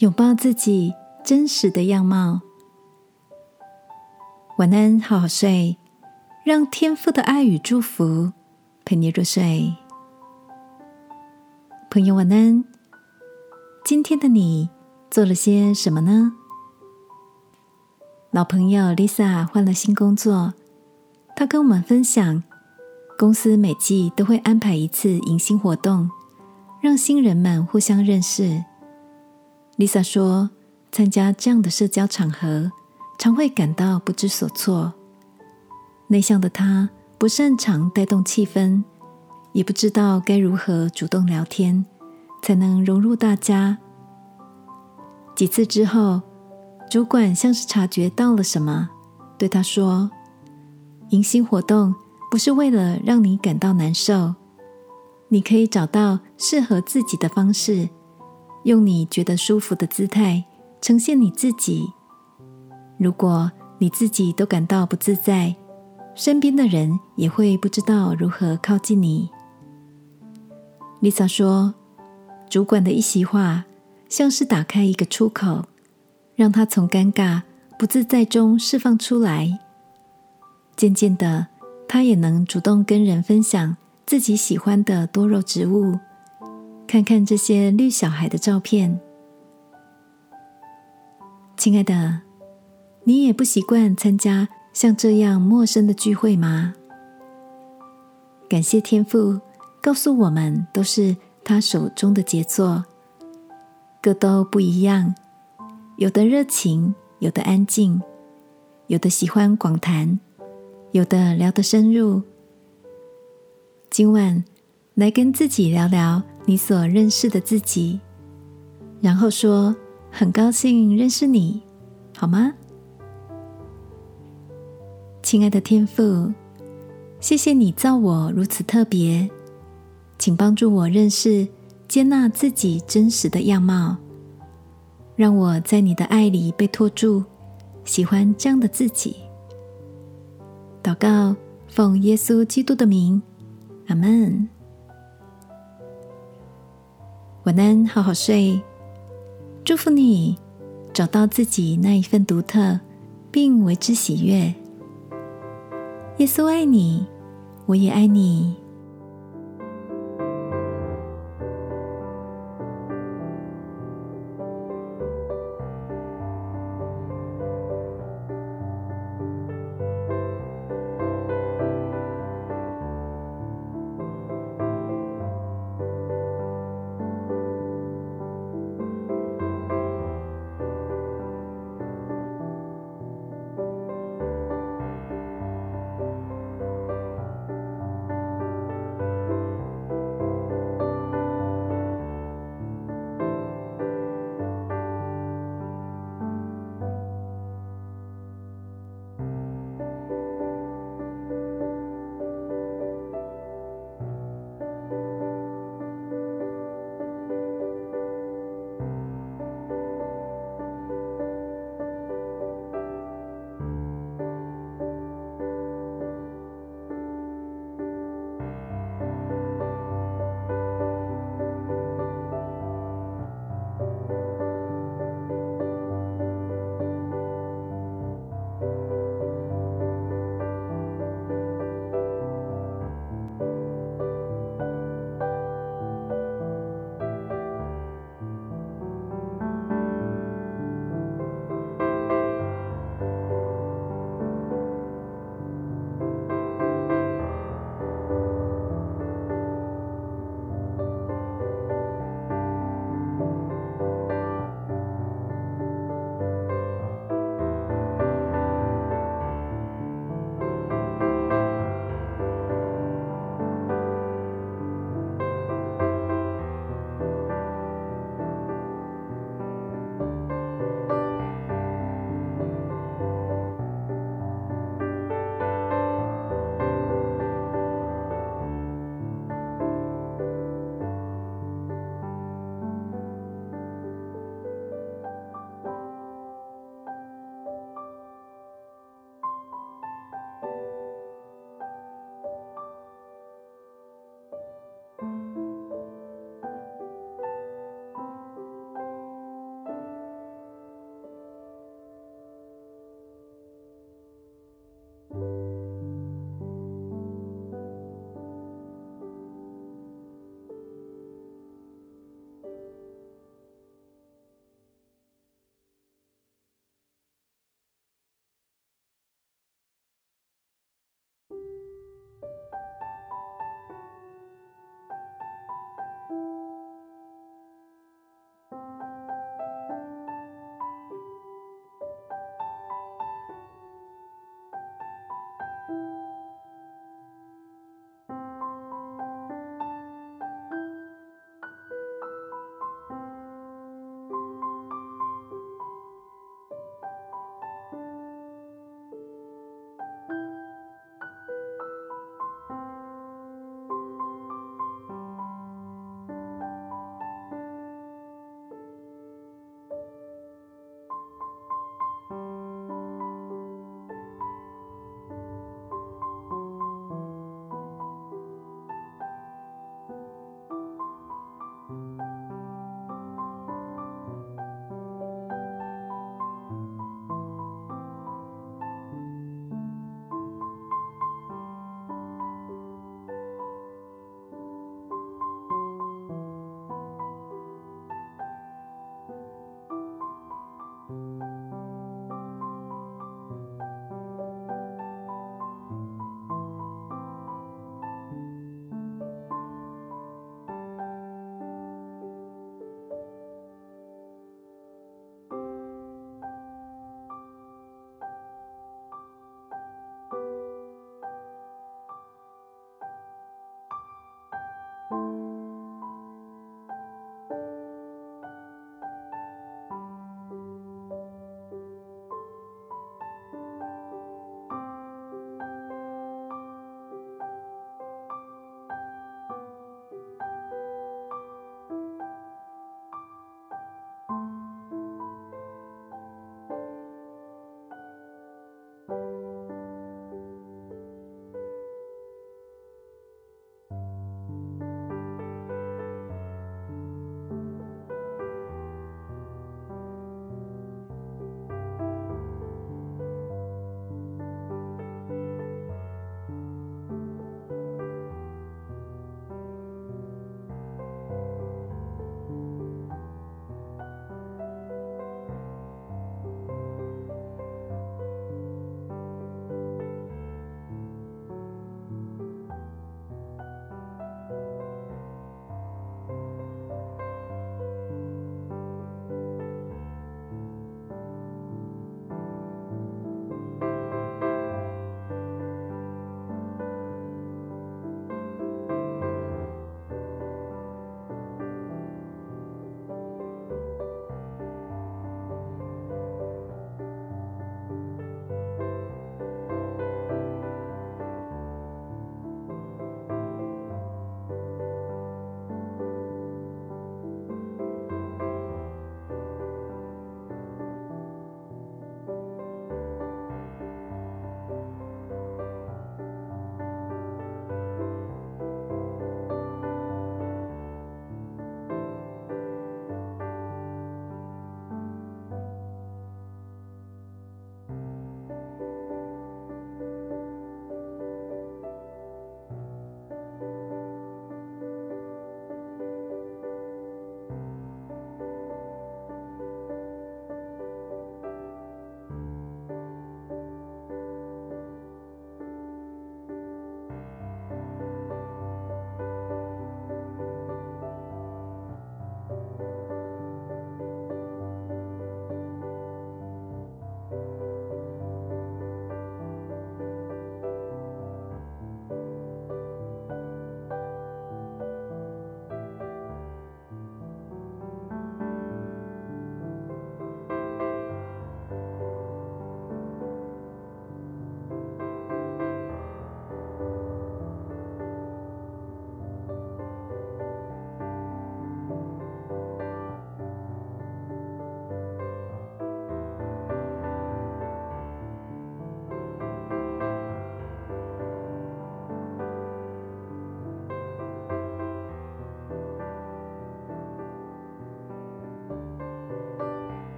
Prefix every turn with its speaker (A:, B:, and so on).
A: 拥抱自己真实的样貌。晚安，好好睡，让天父的爱与祝福陪你入睡。朋友，晚安。今天的你做了些什么呢？老朋友 Lisa 换了新工作，她跟我们分享，公司每季都会安排一次迎新活动，让新人们互相认识。Lisa 说：“参加这样的社交场合，常会感到不知所措。内向的她不擅长带动气氛，也不知道该如何主动聊天，才能融入大家。几次之后，主管像是察觉到了什么，对她说：‘迎新活动不是为了让你感到难受，你可以找到适合自己的方式。’”用你觉得舒服的姿态呈现你自己。如果你自己都感到不自在，身边的人也会不知道如何靠近你。Lisa 说：“主管的一席话，像是打开一个出口，让他从尴尬、不自在中释放出来。渐渐的，他也能主动跟人分享自己喜欢的多肉植物。”看看这些绿小孩的照片，亲爱的，你也不习惯参加像这样陌生的聚会吗？感谢天父告诉我们，都是他手中的杰作，各都不一样，有的热情，有的安静，有的喜欢广谈，有的聊得深入。今晚来跟自己聊聊。你所认识的自己，然后说：“很高兴认识你，好吗？”亲爱的天父，谢谢你造我如此特别，请帮助我认识、接纳自己真实的样貌，让我在你的爱里被托住，喜欢这样的自己。祷告，奉耶稣基督的名，阿门。晚安，好好睡。祝福你找到自己那一份独特，并为之喜悦。耶稣爱你，我也爱你。